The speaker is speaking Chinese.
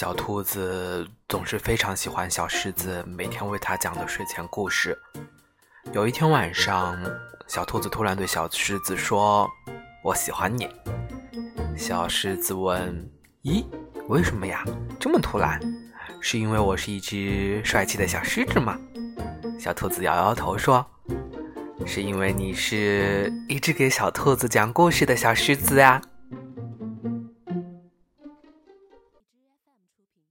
小兔子总是非常喜欢小狮子每天为它讲的睡前故事。有一天晚上，小兔子突然对小狮子说：“我喜欢你。”小狮子问：“咦，为什么呀？这么突然？是因为我是一只帅气的小狮子吗？”小兔子摇摇头说：“是因为你是一只给小兔子讲故事的小狮子呀。”品